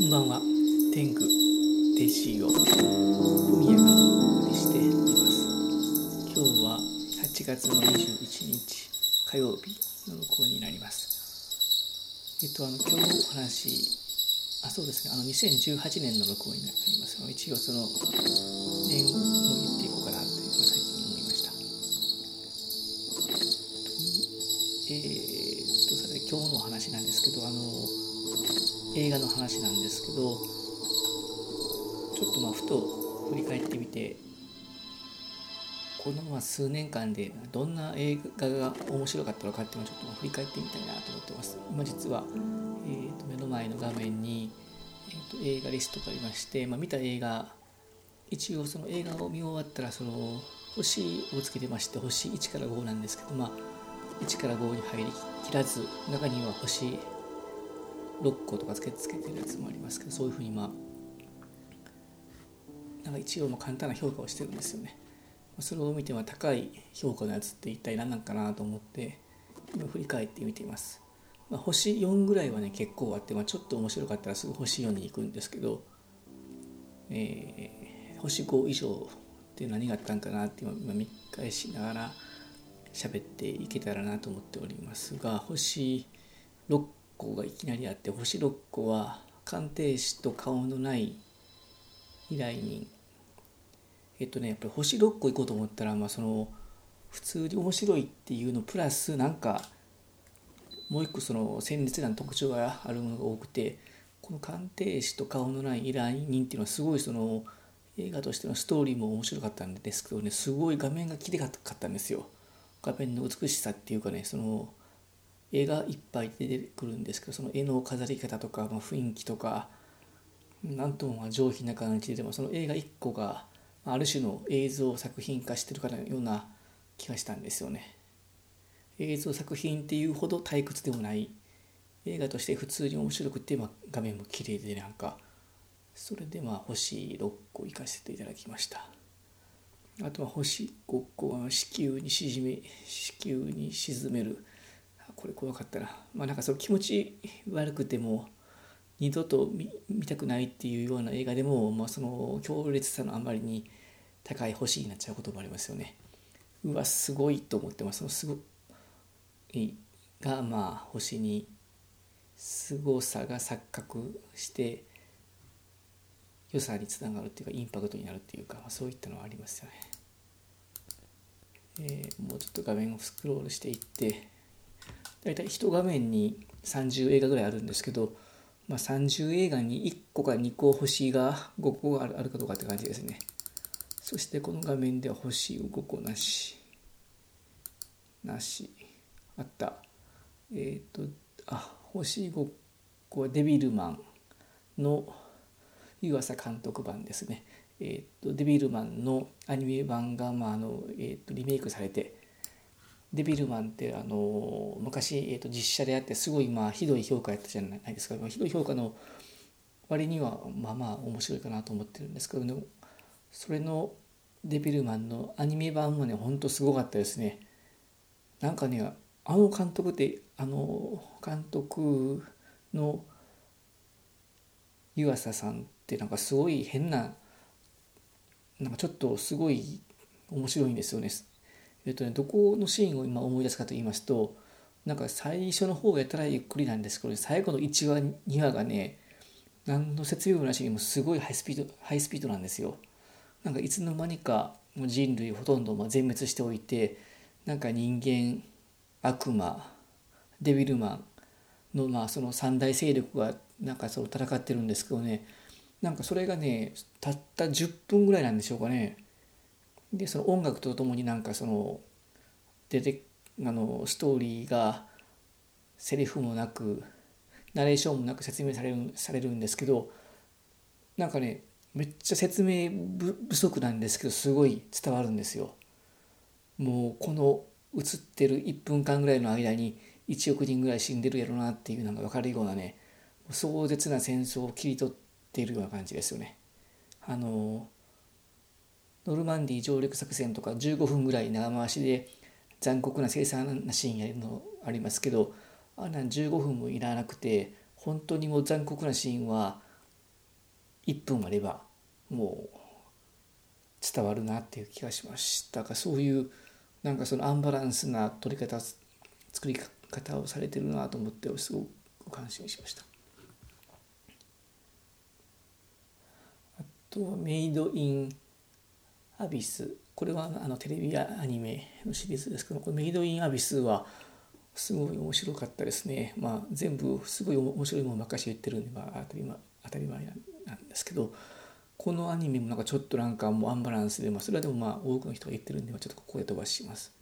こんばんは。天狗デジオふみやがお送りしております。今日は8月の21日火曜日の録音になります。えっとあの今日のお話あそうですね。あの2018年の録音になります。一応その年を言っていこうかなというの最近思いました。えー、っとそれ今日のお話なんですけどあの映画の話なんですけどちょっとまあふと振り返ってみてこのまあ数年間でどんな映画が面白かったのかっていうのをちょっと振り返ってみたいなと思ってます。今実は、えー、と目の前の画面に、えー、と映画リストがありまして、まあ、見た映画一応その映画を見終わったらその星をつけてまして星1から5なんですけどまあ1から5に入りきらず中には星6個とかつけつけてるやつもありますけどそういうふうにまあなんか一応も簡単な評価をしてるんですよね。それを見ては高い評価のやつって一体何なんかなと思って今振り返ってみています、まあ、星4ぐらいはね結構あって、まあ、ちょっと面白かったらすぐ星4に行くんですけど、えー、星5以上って何があったんかなって今見返しながら喋っていけたらなと思っておりますが星6個がいきなりあって星6個は鑑定士と顔のない依頼人。えっとねやっぱり星6個行こうと思ったらまあその普通に面白いっていうのプラスなんかもう一個その鮮烈な特徴があるものが多くてこの鑑定士と顔のない依頼人っていうのはすごいその映画としてのストーリーも面白かったんですけどねすごい画面が綺麗かったんですよ。画面の美しさっていうかねその絵がいっぱい出てくるんですけどその絵の飾り方とか、まあ、雰囲気とかなんとも上品な感じでもその映画1個がある種の映像作品化してるかのような気がしたんですよね。映像作品っていうほど退屈でもない映画として普通に面白くて、まあ、画面も綺麗でなんかそれでまあ星6個行かせていただきましたあとは星5個は子宮に沈め子宮に沈めるこれ怖かったな。まあなんかその気持ち悪くても二度と見たくないっていうような映画でも、まあ、その強烈さのあまりに高い星になっちゃうこともありますよね。うわすごいと思ってます。そのすごいがまあ星に凄さが錯覚して良さにつながるっていうかインパクトになるっていうか、まあ、そういったのはありますよね、えー、もうちょっと画面をスクロールしていって大体1画面に30映画ぐらいあるんですけど、まあ、30映画に1個か2個星が5個あるかどうかって感じですね。そしてこの画面では星5個なし。なし。あった。えっ、ー、とあ星5個はデビルマンの湯浅監督版ですね。えーと、デビルマンのアニメ版が、まああのえーとリメイクされてデビルマンってあの昔、えーと、実写であってすごいまあひどい評価やったじゃないですか、まあ、ひどい評価の割にはまあまあ面白いかなと思ってるんですけど、ね、それのデビルマンのアニメ版もねほんとすごかったですね。なんかねあの監督ってあの監督の湯浅さんってなんかすごい変ななんかちょっとすごい面白いんですよね。えっとね、どこのシーンを今思い出すかと言いますとなんか最初の方がやたらゆっくりなんですけど最後の1話2話がね何の説明もなしにもすごいハイスピードハイスピードなんですよ。なんかいつの間にか人類ほとんど全滅しておいてなんか人間悪魔デビルマンのまあその三大勢力がなんかそう戦ってるんですけどねなんかそれがねたった10分ぐらいなんでしょうかね。でその音楽とともになんかその出てあのストーリーがセリフもなくナレーションもなく説明されるされるんですけどなんかねめっちゃ説明不足なんですけどすごい伝わるんですよ。もうこの映ってる1分間ぐらいの間に1億人ぐらい死んでるやろなっていうのが分かるようなね壮絶な戦争を切り取っているような感じですよね。あのノルマンディー上陸作戦とか15分ぐらい長回しで残酷な凄惨なシーンやるのありますけどあんなん15分もいらなくて本当にもう残酷なシーンは1分あればもう伝わるなっていう気がしました。がそういうなんかそのアンバランスな取り方作り方をされてるなと思ってすごく感心しました。あとはメイド・イン・アビス。これはあのテレビやアニメのシリーズですけどこれメイド・イン・アビスはすごい面白かったですね。まあ全部すごい面白いものばっかし言ってるんで、まあ、当たり前なんですけどこのアニメもなんかちょっとなんかもうアンバランスで、まあ、それはでもまあ多くの人が言ってるんで、ちょっとここで飛ばします。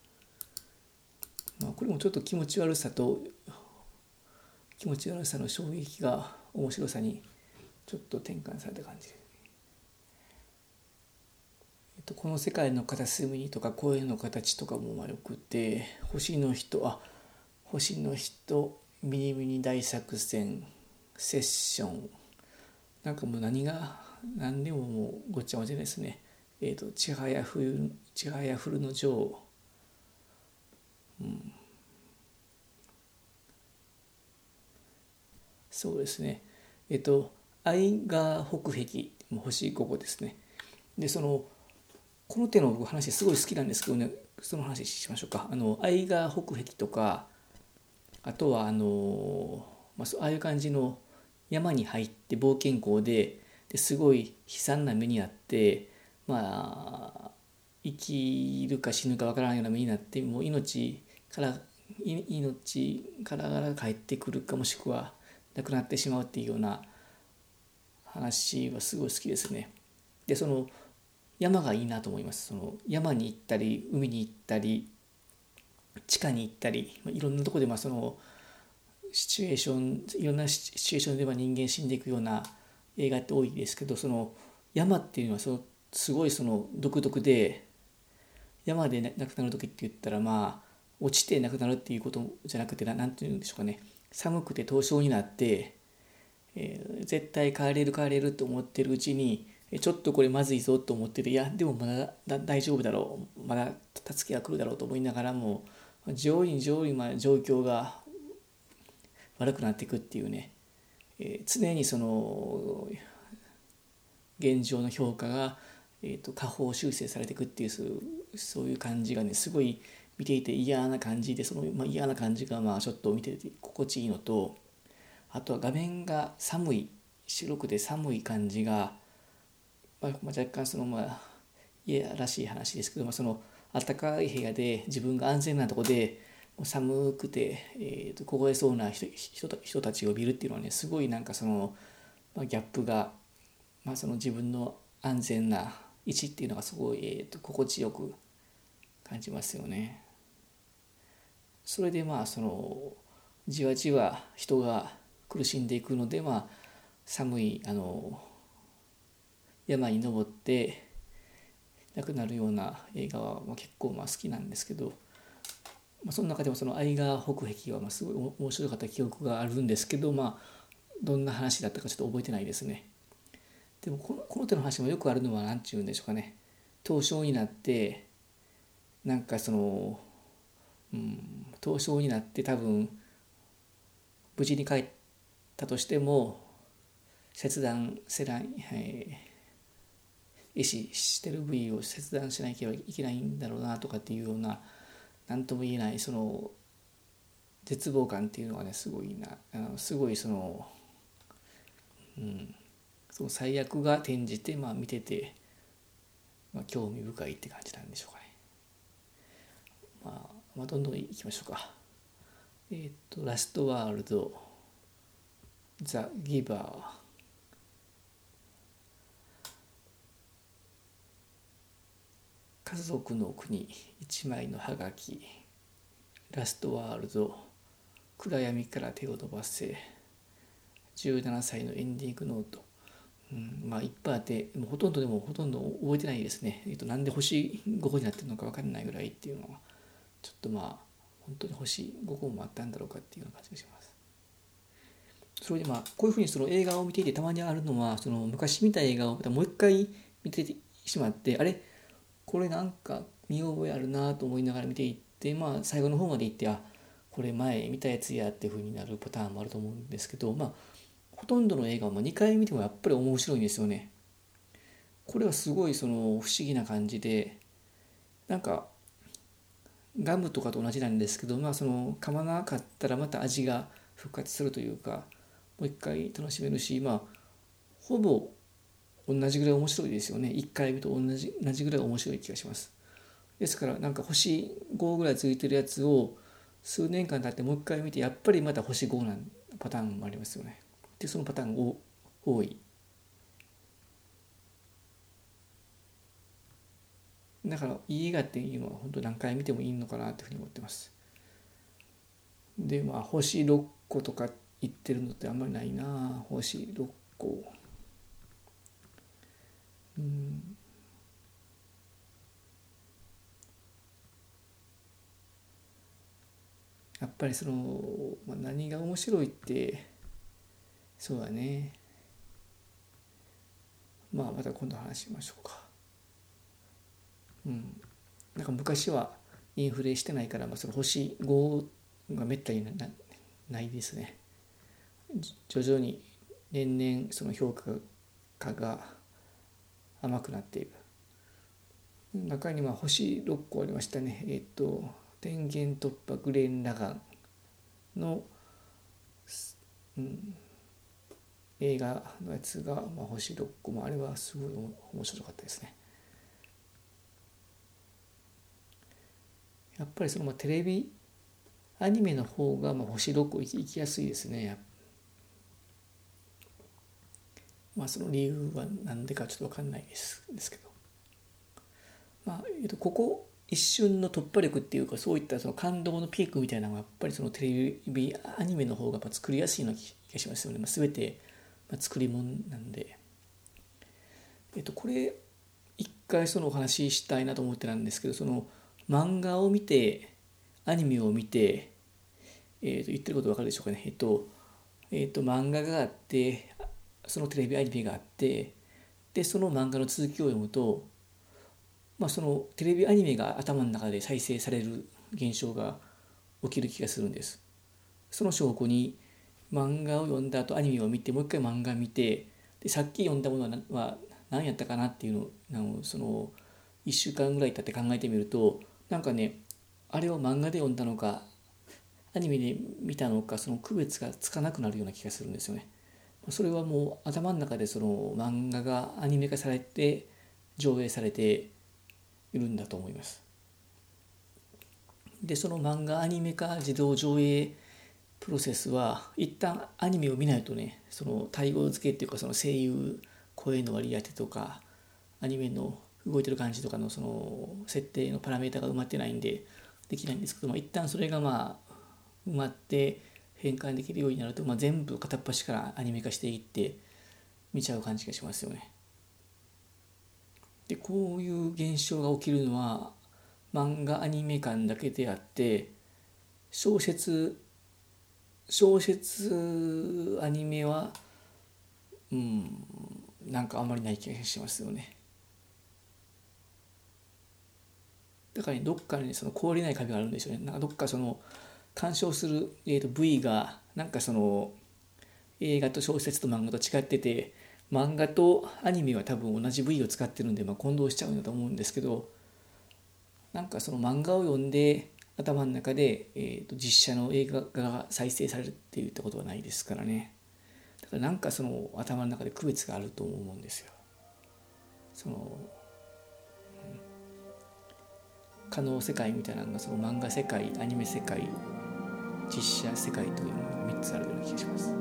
まあ、これもちょっと気持ち悪さと気持ち悪さの衝撃が面白さにちょっと転換された感じえっと、この世界の片隅にとか声の形とかもまあよくて星の人あ星の人ミニミニ大作戦セッションなんかもう何が何でももうごっちゃごちゃですね。えっ、ー、とちはやふるちはやふるの女王。うん。そうですね。えっ、ー、と愛が北壁星5個ですね。でそのこの手の話すごい好きなんですけどねその話しましょうかあの愛が北壁とかあとはあの、まあ、ああいう感じの山に入って冒険校でですごい悲惨な目にあってまあ生きるか死ぬかわからないような目になってもう命から命からがら帰ってくるかもしくは亡くなってしまうっていうような話はすごい好きですね。でその山がいいなと思います。その山に行ったり海に行ったり地下に行ったりまあいろんなとこでまあそのシチュエーションいろんなシチュエーションでは人間死んでいくような映画って多いですけどその山っていうのはそのすごいその独特で山で亡くなる時って言ったらまあ落ちて亡くなるっていうことじゃなくて何て言うんでしょうかね寒くて凍傷になって、えー、絶対帰れる帰れると思ってるうちにちょっとこれまずいぞと思ってていやでもまだ大丈夫だろう。まだ助けが来るだろうと思いながらも上位に上位まで状況が悪くなっていくっていうね、えー、常にその現状の評価が、えーと、下方修正されていくっていうそういう感じがねすごい見ていて嫌な感じでその、まあ、嫌な感じがまあちょっと見てて心地いいのとあとは画面が寒い白くて寒い感じが、まあ、若干そのまあ嫌らしい話ですけど、まあ、その暖かい部屋で自分が安全なとこで寒くて、えーと、凍えそうな人人たちを見るっていうのはねすごいなんかその、まあ、ギャップが、まあ、その自分の安全な位置っていうのがすごい、えーと、心地よく感じますよね。それでまあそのじわじわ人が苦しんでいくのでまあ寒いあの山に登って亡くなるような映画は結構まあ好きなんですけど。まあ、その中でもその愛川北壁はまあすごい面白かった記憶があるんですけどまあどんな話だったかちょっと覚えてないですね。でもこのこの手の話もよくあるのは何て言うんでしょうかね凍傷になってなんかその、うん、凍傷になって多分無事に帰ったとしても切断せない、はい、意思してる部位を切断しなきゃいけないんだろうなとかっていうような何とも言えないその絶望感っていうのがねすごいなあのすごいそのうんその最悪が転じてまあ見てて、まあ、興味深いって感じなんでしょうかね。まあ、まあ、どんどんいきましょうか。えっ、ー、と、ラストワールド、ザ・ギバー、家族の国一枚のハガキラストワールド暗闇から手を伸ばせ17歳のエンディングノート、うん、まあいっぱいあってもうほとんどでもほとんど覚えてないですね、えっと、なんで星5個になってるのか分かんないぐらいっていうのはちょっとまあ本当に星5個もあったんだろうかっていうような感じがします。それでまあこういうふうにその映画を見ていてたまにあるのはその昔見た映画をもう一回見てしまってあれ？これなんか見覚えあるなと思いながら見ていってまあ最後の方までいってあこれ前見たやつやっていう風になるパターンもあると思うんですけどまあほとんどの映画も2回見てもやっぱり面白いんですよね。これはすごいその不思議な感じでなんかガムとかと同じなんですけどまあその噛まなかったらまた味が復活するというかもう一回楽しめるしまあほぼ同じぐらい面白いですよね。1回見と同じ同じぐらい面白い気がします。ですからなんか星5ぐらいついてるやつを数年間経ってもう一回見てやっぱりまた星5なパターンもありますよね。でそのパターンが多い。だからいい映画っていうのは本当何回見てもいいのかなというふうに思ってます。でまあ星6個とか言ってるのってあんまりないな。星6個。うん。やっぱりその、まあ、何が面白いってそうだね。まあまた今度話しましょうか。うん。なんか昔はインフレしてないから、まあ、その星5がめったになないですね。徐々に年々その評価が甘くなっている中には星6個ありましたねえっ、と天元突破グレン・ラガンの、うん、映画のやつが、まあ、星6個もあれはすごい面白かったですね。やっぱりそのまあテレビアニメの方がまあ星6個いきやすいですねやっ。まあその理由は何でかちょっと分かんないですですけど。まあ、えっと、ここ一瞬の突破力っていうかそういったその感動のピークみたいなのがやっぱりそのテレビアニメの方がやっぱ作りやすいような気がしますよね、まあ、全て作り物なんで。えっとこれ一回そのお話ししたいなと思ってたんですけどその漫画を見てアニメを見て、えっと言ってること分かるでしょうかね。えっとえっと漫画があってそのテレビアニメがあってでその漫画の続きを読むとまあ、そのテレビアニメが頭の中で再生される現象が起きる気がするんです。その証拠に漫画を読んだ後アニメを見てもう一回漫画見てでさっき読んだものは何やったかなっていうのをその1週間ぐらい経って考えてみるとなんかねあれを漫画で読んだのかアニメで見たのかその区別がつかなくなるような気がするんですよね。それはもう頭の中でその漫画がアニメ化されて上映されているんだと思います。でその漫画アニメ化自動上映プロセスは一旦アニメを見ないとねその対応付けっていうかその声優声の割り当てとかアニメの動いてる感じとかのその設定のパラメータが埋まってないんでできないんですけども一旦それがまあ埋まって変換できるようになると、まあ、全部片っ端からアニメ化していって見ちゃう感じがしますよね。でこういう現象が起きるのは漫画アニメ館だけであって小説小説アニメはうんなんかあんまりない気がしますよね。だから、ね、どっかにその凍りない壁があるんですよね。なんかどっかその鑑賞する、えー、と部位がなんかその映画と小説と漫画と違ってて漫画とアニメは多分同じ部位を使ってるんで、まあ、混同しちゃうんだと思うんですけどなんかその漫画を読んで頭の中で、えー、と実写の映画が再生されるっていったことはないですからねだからなんかその頭の中で区別があると思うんですよ。その、うん、可能世界みたいなのがその漫画世界アニメ世界実写世界というものが3つあるような気がします。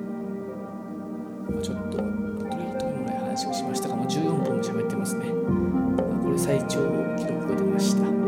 ちょっと話をしましたが、もう14分も喋ってますね。これ最長記録が出ました。